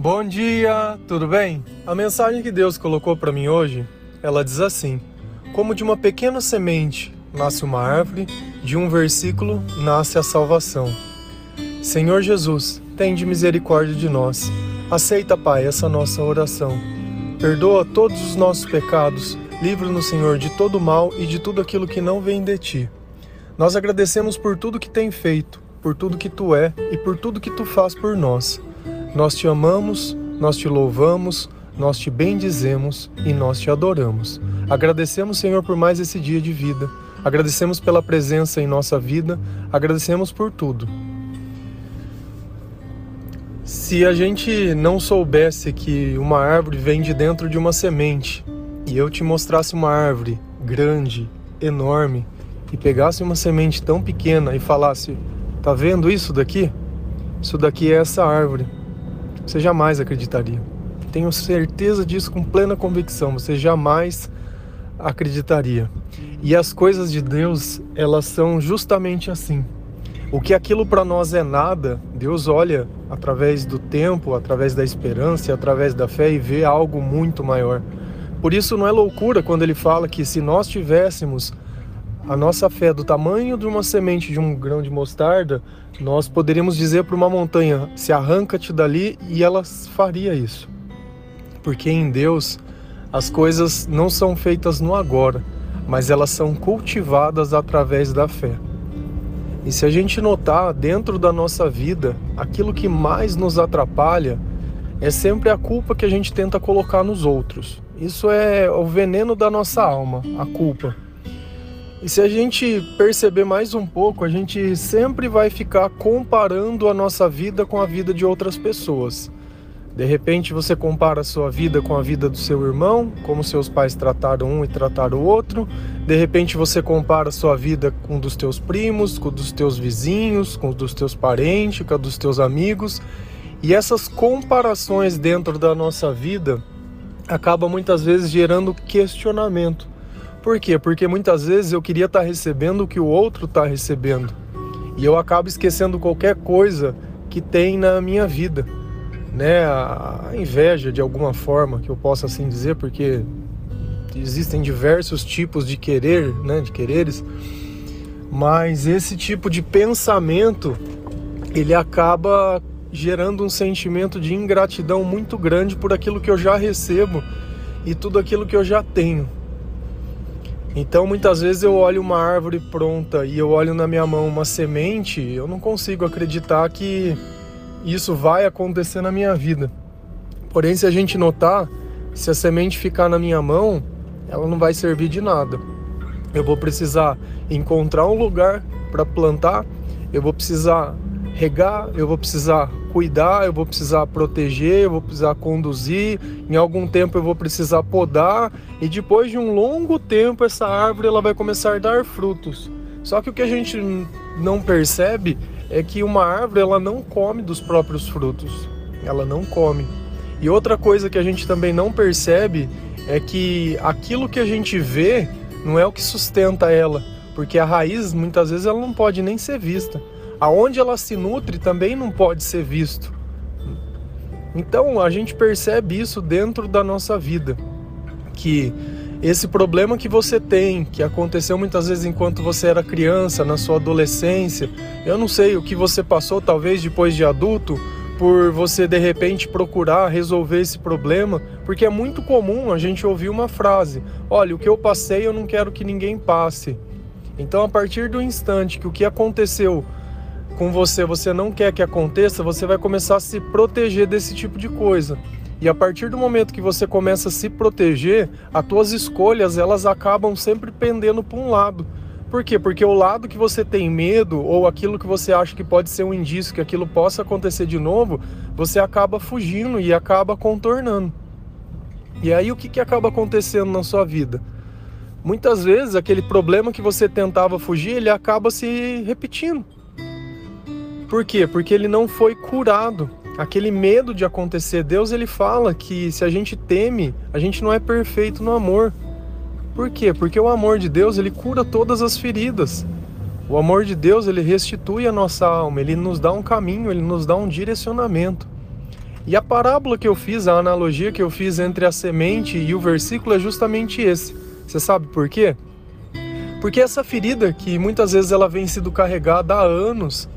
Bom dia, tudo bem? A mensagem que Deus colocou para mim hoje, ela diz assim: Como de uma pequena semente nasce uma árvore, de um versículo nasce a salvação. Senhor Jesus, tende misericórdia de nós. Aceita, Pai, essa nossa oração. Perdoa todos os nossos pecados, livra-nos, Senhor, de todo mal e de tudo aquilo que não vem de ti. Nós agradecemos por tudo que tem feito, por tudo que tu é e por tudo que tu faz por nós. Nós te amamos, nós te louvamos, nós te bendizemos e nós te adoramos. Agradecemos, Senhor, por mais esse dia de vida. Agradecemos pela presença em nossa vida, agradecemos por tudo. Se a gente não soubesse que uma árvore vem de dentro de uma semente e eu te mostrasse uma árvore grande, enorme, e pegasse uma semente tão pequena e falasse: Tá vendo isso daqui? Isso daqui é essa árvore. Você jamais acreditaria. Tenho certeza disso com plena convicção. Você jamais acreditaria. E as coisas de Deus, elas são justamente assim. O que aquilo para nós é nada, Deus olha através do tempo, através da esperança, através da fé e vê algo muito maior. Por isso não é loucura quando ele fala que se nós tivéssemos a nossa fé do tamanho de uma semente de um grão de mostarda, nós poderíamos dizer para uma montanha: se arranca-te dali, e ela faria isso. Porque em Deus as coisas não são feitas no agora, mas elas são cultivadas através da fé. E se a gente notar dentro da nossa vida, aquilo que mais nos atrapalha é sempre a culpa que a gente tenta colocar nos outros. Isso é o veneno da nossa alma, a culpa. E se a gente perceber mais um pouco, a gente sempre vai ficar comparando a nossa vida com a vida de outras pessoas. De repente você compara a sua vida com a vida do seu irmão, como seus pais trataram um e trataram o outro. De repente você compara a sua vida com dos teus primos, com dos teus vizinhos, com dos teus parentes, com dos teus amigos. E essas comparações dentro da nossa vida acabam muitas vezes gerando questionamento por quê? Porque muitas vezes eu queria estar recebendo o que o outro está recebendo. E eu acabo esquecendo qualquer coisa que tem na minha vida. Né? A inveja, de alguma forma, que eu possa assim dizer, porque existem diversos tipos de querer, né? de quereres. Mas esse tipo de pensamento, ele acaba gerando um sentimento de ingratidão muito grande por aquilo que eu já recebo e tudo aquilo que eu já tenho. Então muitas vezes eu olho uma árvore pronta e eu olho na minha mão uma semente, eu não consigo acreditar que isso vai acontecer na minha vida. Porém, se a gente notar, se a semente ficar na minha mão, ela não vai servir de nada. Eu vou precisar encontrar um lugar para plantar, eu vou precisar regar, eu vou precisar cuidar, eu vou precisar proteger, eu vou precisar conduzir, em algum tempo eu vou precisar podar e depois de um longo tempo essa árvore ela vai começar a dar frutos. Só que o que a gente não percebe é que uma árvore ela não come dos próprios frutos. Ela não come. E outra coisa que a gente também não percebe é que aquilo que a gente vê não é o que sustenta ela, porque a raiz muitas vezes ela não pode nem ser vista aonde ela se nutre também não pode ser visto. Então a gente percebe isso dentro da nossa vida, que esse problema que você tem, que aconteceu muitas vezes enquanto você era criança, na sua adolescência, eu não sei o que você passou talvez depois de adulto, por você de repente procurar resolver esse problema, porque é muito comum a gente ouvir uma frase: "Olha, o que eu passei eu não quero que ninguém passe". Então, a partir do instante que o que aconteceu com você você não quer que aconteça, você vai começar a se proteger desse tipo de coisa. E a partir do momento que você começa a se proteger, as tuas escolhas elas acabam sempre pendendo para um lado. Por quê? Porque o lado que você tem medo ou aquilo que você acha que pode ser um indício que aquilo possa acontecer de novo, você acaba fugindo e acaba contornando. E aí o que, que acaba acontecendo na sua vida? Muitas vezes aquele problema que você tentava fugir, ele acaba se repetindo. Por quê? Porque ele não foi curado. Aquele medo de acontecer, Deus ele fala que se a gente teme, a gente não é perfeito no amor. Por quê? Porque o amor de Deus, ele cura todas as feridas. O amor de Deus, ele restitui a nossa alma, ele nos dá um caminho, ele nos dá um direcionamento. E a parábola que eu fiz, a analogia que eu fiz entre a semente e o versículo é justamente esse. Você sabe por quê? Porque essa ferida que muitas vezes ela vem sido carregada há anos,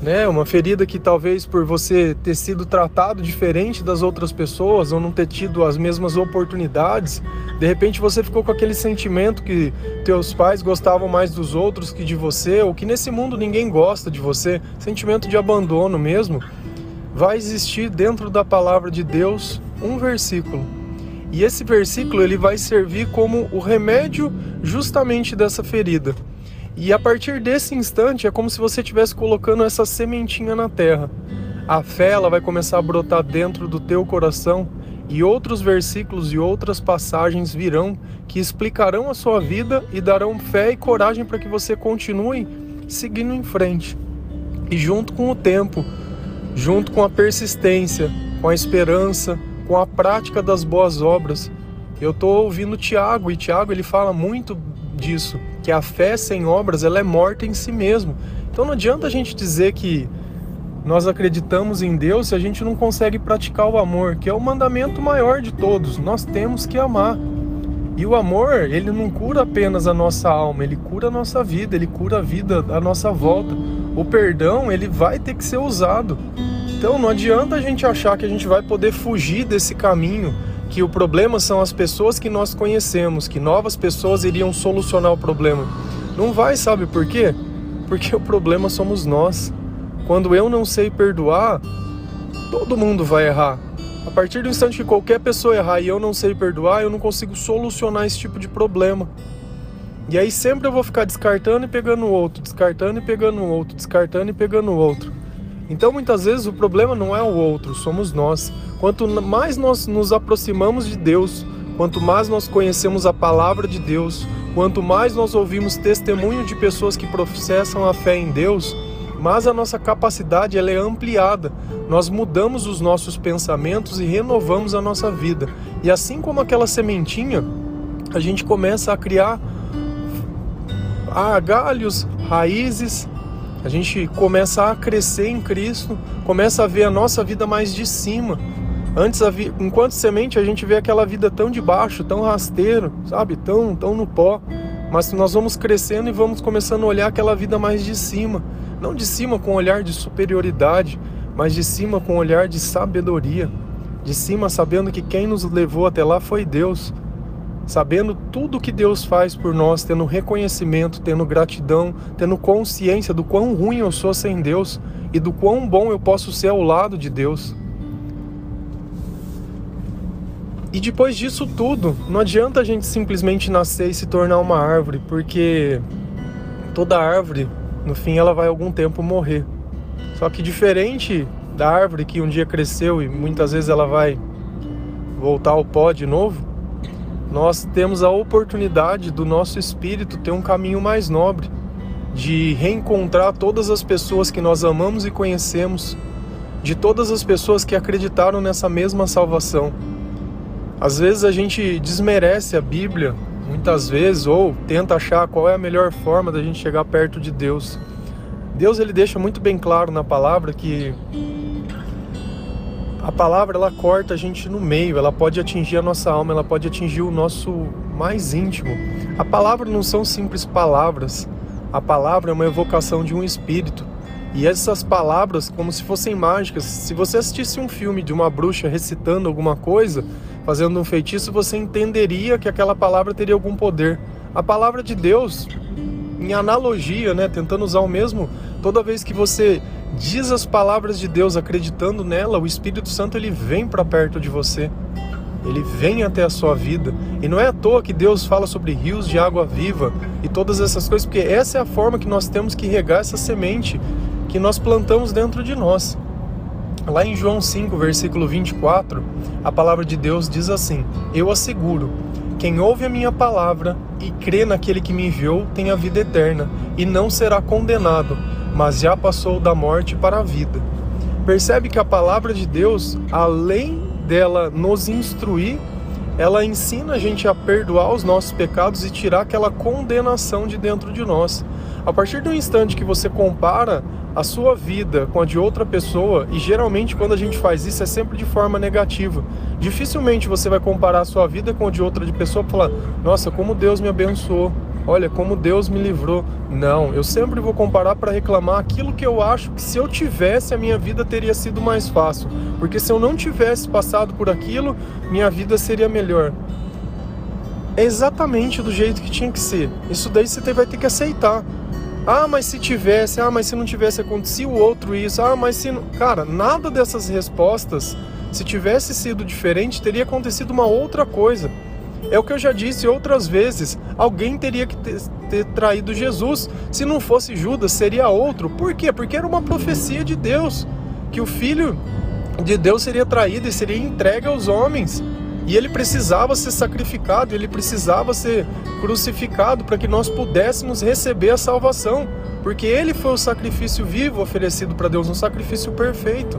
né? Uma ferida que talvez por você ter sido tratado diferente das outras pessoas ou não ter tido as mesmas oportunidades, de repente você ficou com aquele sentimento que teus pais gostavam mais dos outros que de você, ou que nesse mundo ninguém gosta de você, sentimento de abandono mesmo. Vai existir dentro da palavra de Deus um versículo. E esse versículo ele vai servir como o remédio justamente dessa ferida. E a partir desse instante é como se você estivesse colocando essa sementinha na terra. A fé ela vai começar a brotar dentro do teu coração e outros versículos e outras passagens virão que explicarão a sua vida e darão fé e coragem para que você continue seguindo em frente. E junto com o tempo, junto com a persistência, com a esperança, com a prática das boas obras, eu estou ouvindo Tiago e Tiago ele fala muito disso, que a fé sem obras ela é morta em si mesmo. Então não adianta a gente dizer que nós acreditamos em Deus se a gente não consegue praticar o amor, que é o mandamento maior de todos. Nós temos que amar. E o amor, ele não cura apenas a nossa alma, ele cura a nossa vida, ele cura a vida à nossa volta. O perdão, ele vai ter que ser usado. Então não adianta a gente achar que a gente vai poder fugir desse caminho que o problema são as pessoas que nós conhecemos, que novas pessoas iriam solucionar o problema. Não vai, sabe por quê? Porque o problema somos nós. Quando eu não sei perdoar, todo mundo vai errar. A partir do instante que qualquer pessoa errar e eu não sei perdoar, eu não consigo solucionar esse tipo de problema. E aí sempre eu vou ficar descartando e pegando o outro, descartando e pegando o outro, descartando e pegando o outro. Então muitas vezes o problema não é o outro, somos nós. Quanto mais nós nos aproximamos de Deus, quanto mais nós conhecemos a palavra de Deus, quanto mais nós ouvimos testemunho de pessoas que professam a fé em Deus, mais a nossa capacidade ela é ampliada. Nós mudamos os nossos pensamentos e renovamos a nossa vida. E assim como aquela sementinha, a gente começa a criar galhos, raízes, a gente começa a crescer em Cristo, começa a ver a nossa vida mais de cima. Antes, enquanto semente, a gente vê aquela vida tão de baixo, tão rasteiro, sabe? Tão, tão no pó. Mas nós vamos crescendo e vamos começando a olhar aquela vida mais de cima. Não de cima com um olhar de superioridade, mas de cima com um olhar de sabedoria. De cima sabendo que quem nos levou até lá foi Deus sabendo tudo que Deus faz por nós, tendo reconhecimento, tendo gratidão, tendo consciência do quão ruim eu sou sem Deus e do quão bom eu posso ser ao lado de Deus. E depois disso tudo, não adianta a gente simplesmente nascer e se tornar uma árvore, porque toda árvore, no fim, ela vai algum tempo morrer. Só que diferente da árvore que um dia cresceu e muitas vezes ela vai voltar ao pó de novo, nós temos a oportunidade do nosso espírito ter um caminho mais nobre, de reencontrar todas as pessoas que nós amamos e conhecemos, de todas as pessoas que acreditaram nessa mesma salvação. Às vezes a gente desmerece a Bíblia, muitas vezes, ou tenta achar qual é a melhor forma da gente chegar perto de Deus. Deus ele deixa muito bem claro na palavra que a palavra ela corta a gente no meio, ela pode atingir a nossa alma, ela pode atingir o nosso mais íntimo. A palavra não são simples palavras, a palavra é uma evocação de um espírito. E essas palavras, como se fossem mágicas, se você assistisse um filme de uma bruxa recitando alguma coisa, fazendo um feitiço, você entenderia que aquela palavra teria algum poder. A palavra de Deus, em analogia, né, tentando usar o mesmo, toda vez que você diz as palavras de Deus acreditando nela, o Espírito Santo ele vem para perto de você. Ele vem até a sua vida. E não é à toa que Deus fala sobre rios de água viva e todas essas coisas, porque essa é a forma que nós temos que regar essa semente que nós plantamos dentro de nós. Lá em João 5, versículo 24, a palavra de Deus diz assim: Eu asseguro, quem ouve a minha palavra e crê naquele que me enviou tem a vida eterna e não será condenado, mas já passou da morte para a vida. Percebe que a palavra de Deus, além dela nos instruir, ela ensina a gente a perdoar os nossos pecados e tirar aquela condenação de dentro de nós. A partir do instante que você compara a sua vida com a de outra pessoa, e geralmente quando a gente faz isso é sempre de forma negativa. Dificilmente você vai comparar a sua vida com a de outra de pessoa e falar: "Nossa, como Deus me abençoou. Olha como Deus me livrou". Não, eu sempre vou comparar para reclamar aquilo que eu acho que se eu tivesse a minha vida teria sido mais fácil, porque se eu não tivesse passado por aquilo, minha vida seria melhor. É exatamente do jeito que tinha que ser. Isso daí você vai ter que aceitar. Ah, mas se tivesse, ah, mas se não tivesse acontecido outro isso, ah, mas se. Cara, nada dessas respostas, se tivesse sido diferente, teria acontecido uma outra coisa. É o que eu já disse outras vezes. Alguém teria que ter, ter, traído Jesus. Se não fosse Judas, seria outro. Por quê? Porque era uma profecia de Deus que o filho de Deus seria traído e seria entregue aos homens. E ele precisava ser sacrificado, ele precisava ser crucificado para que nós pudéssemos receber a salvação, porque ele foi o sacrifício vivo oferecido para Deus, um sacrifício perfeito.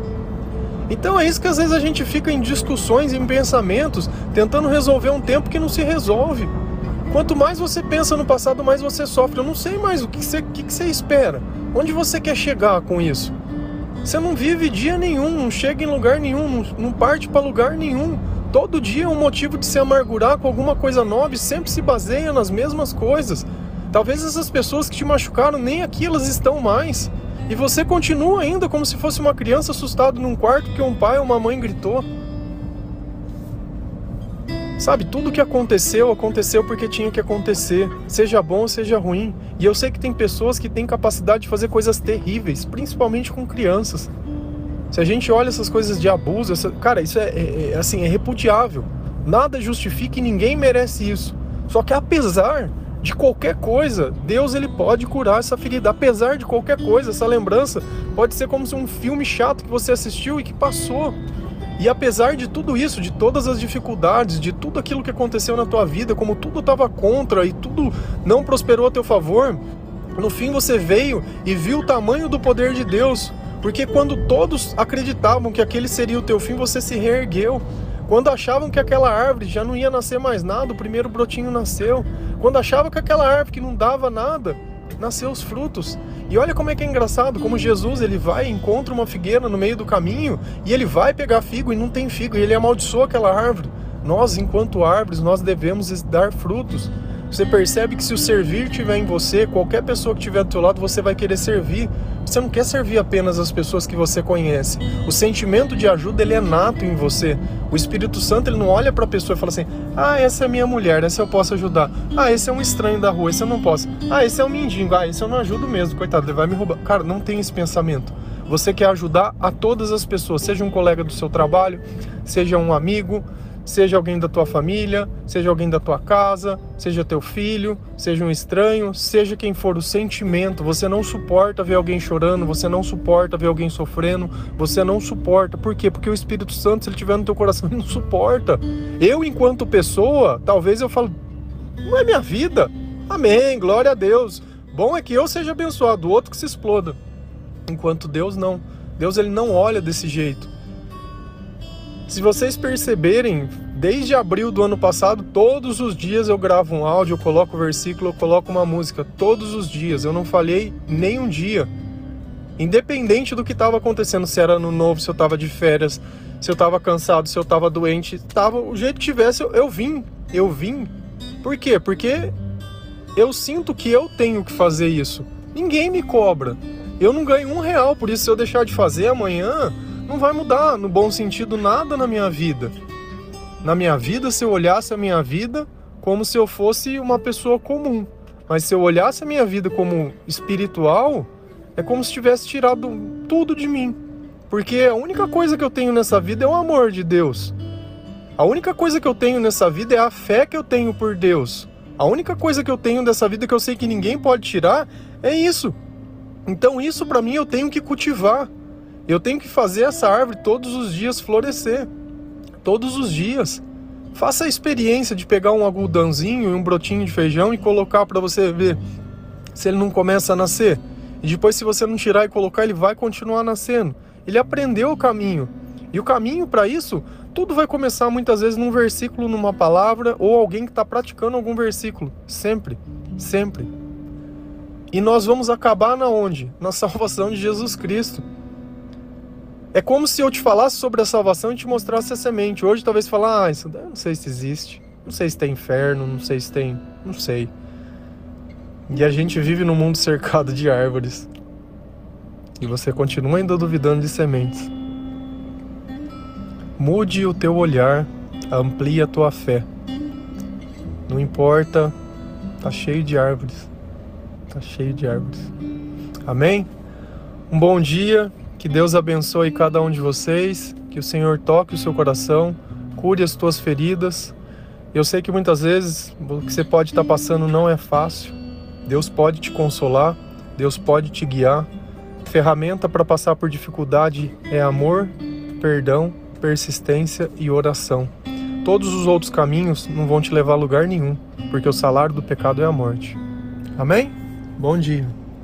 Então é isso que às vezes a gente fica em discussões, em pensamentos, tentando resolver um tempo que não se resolve. Quanto mais você pensa no passado, mais você sofre. Eu não sei mais o que você, que você espera. Onde você quer chegar com isso? Você não vive dia nenhum, não chega em lugar nenhum, não parte para lugar nenhum. Todo dia é um motivo de se amargurar com alguma coisa nova e sempre se baseia nas mesmas coisas. Talvez essas pessoas que te machucaram nem aqui elas estão mais. E você continua ainda como se fosse uma criança assustada num quarto que um pai ou uma mãe gritou. Sabe, tudo que aconteceu, aconteceu porque tinha que acontecer, seja bom seja ruim. E eu sei que tem pessoas que têm capacidade de fazer coisas terríveis, principalmente com crianças. Se a gente olha essas coisas de abuso, essa, cara, isso é, é, é, assim, é repudiável. Nada justifica e ninguém merece isso. Só que apesar de qualquer coisa, Deus ele pode curar essa ferida. Apesar de qualquer coisa, essa lembrança pode ser como se um filme chato que você assistiu e que passou. E apesar de tudo isso, de todas as dificuldades, de tudo aquilo que aconteceu na tua vida, como tudo estava contra e tudo não prosperou a teu favor, no fim você veio e viu o tamanho do poder de Deus porque quando todos acreditavam que aquele seria o teu fim, você se reergueu. Quando achavam que aquela árvore já não ia nascer mais nada, o primeiro brotinho nasceu. Quando achavam que aquela árvore que não dava nada, nasceu os frutos. E olha como é que é engraçado, como Jesus ele vai encontra uma figueira no meio do caminho e ele vai pegar figo e não tem figo, e ele amaldiçoa aquela árvore. Nós, enquanto árvores, nós devemos dar frutos. Você percebe que se o servir tiver em você, qualquer pessoa que estiver do teu lado, você vai querer servir. Você não quer servir apenas as pessoas que você conhece. O sentimento de ajuda ele é nato em você. O Espírito Santo ele não olha para a pessoa e fala assim: "Ah, essa é minha mulher, essa eu posso ajudar. Ah, esse é um estranho da rua, esse eu não posso. Ah, esse é um mendigo. Ah, esse eu não ajudo mesmo, coitado, ele vai me roubar". Cara, não tem esse pensamento. Você quer ajudar a todas as pessoas, seja um colega do seu trabalho, seja um amigo, seja alguém da tua família, seja alguém da tua casa, seja teu filho, seja um estranho, seja quem for o sentimento, você não suporta ver alguém chorando, você não suporta ver alguém sofrendo, você não suporta. Por quê? Porque o Espírito Santo, se ele estiver no teu coração, não suporta. Eu, enquanto pessoa, talvez eu falo, não é minha vida. Amém, glória a Deus. Bom é que eu seja abençoado, o outro que se exploda. Enquanto Deus não. Deus ele não olha desse jeito. Se vocês perceberem, desde abril do ano passado, todos os dias eu gravo um áudio, eu coloco um versículo, eu coloco uma música. Todos os dias. Eu não falhei nem um dia. Independente do que estava acontecendo, se era no novo, se eu estava de férias, se eu estava cansado, se eu estava doente, tava, o jeito que tivesse, eu, eu vim. Eu vim. Por quê? Porque eu sinto que eu tenho que fazer isso. Ninguém me cobra. Eu não ganho um real, por isso se eu deixar de fazer amanhã, não vai mudar, no bom sentido, nada na minha vida. Na minha vida, se eu olhasse a minha vida como se eu fosse uma pessoa comum. Mas se eu olhasse a minha vida como espiritual, é como se tivesse tirado tudo de mim. Porque a única coisa que eu tenho nessa vida é o amor de Deus. A única coisa que eu tenho nessa vida é a fé que eu tenho por Deus. A única coisa que eu tenho dessa vida que eu sei que ninguém pode tirar é isso. Então isso para mim eu tenho que cultivar. Eu tenho que fazer essa árvore todos os dias florescer. Todos os dias. Faça a experiência de pegar um algodãozinho e um brotinho de feijão e colocar para você ver se ele não começa a nascer. E depois, se você não tirar e colocar, ele vai continuar nascendo. Ele aprendeu o caminho. E o caminho para isso, tudo vai começar muitas vezes num versículo, numa palavra, ou alguém que está praticando algum versículo. Sempre, sempre. E nós vamos acabar na onde? Na salvação de Jesus Cristo. É como se eu te falasse sobre a salvação e te mostrasse a semente. Hoje talvez falar, ah, isso não sei se existe, não sei se tem inferno, não sei se tem, não sei. E a gente vive num mundo cercado de árvores. E você continua ainda duvidando de sementes. Mude o teu olhar, amplie a tua fé. Não importa, tá cheio de árvores. Tá cheio de árvores. Amém? Um bom dia, que Deus abençoe cada um de vocês, que o Senhor toque o seu coração, cure as tuas feridas. Eu sei que muitas vezes o que você pode estar passando não é fácil. Deus pode te consolar, Deus pode te guiar. Ferramenta para passar por dificuldade é amor, perdão, persistência e oração. Todos os outros caminhos não vão te levar a lugar nenhum, porque o salário do pecado é a morte. Amém? Bom dia.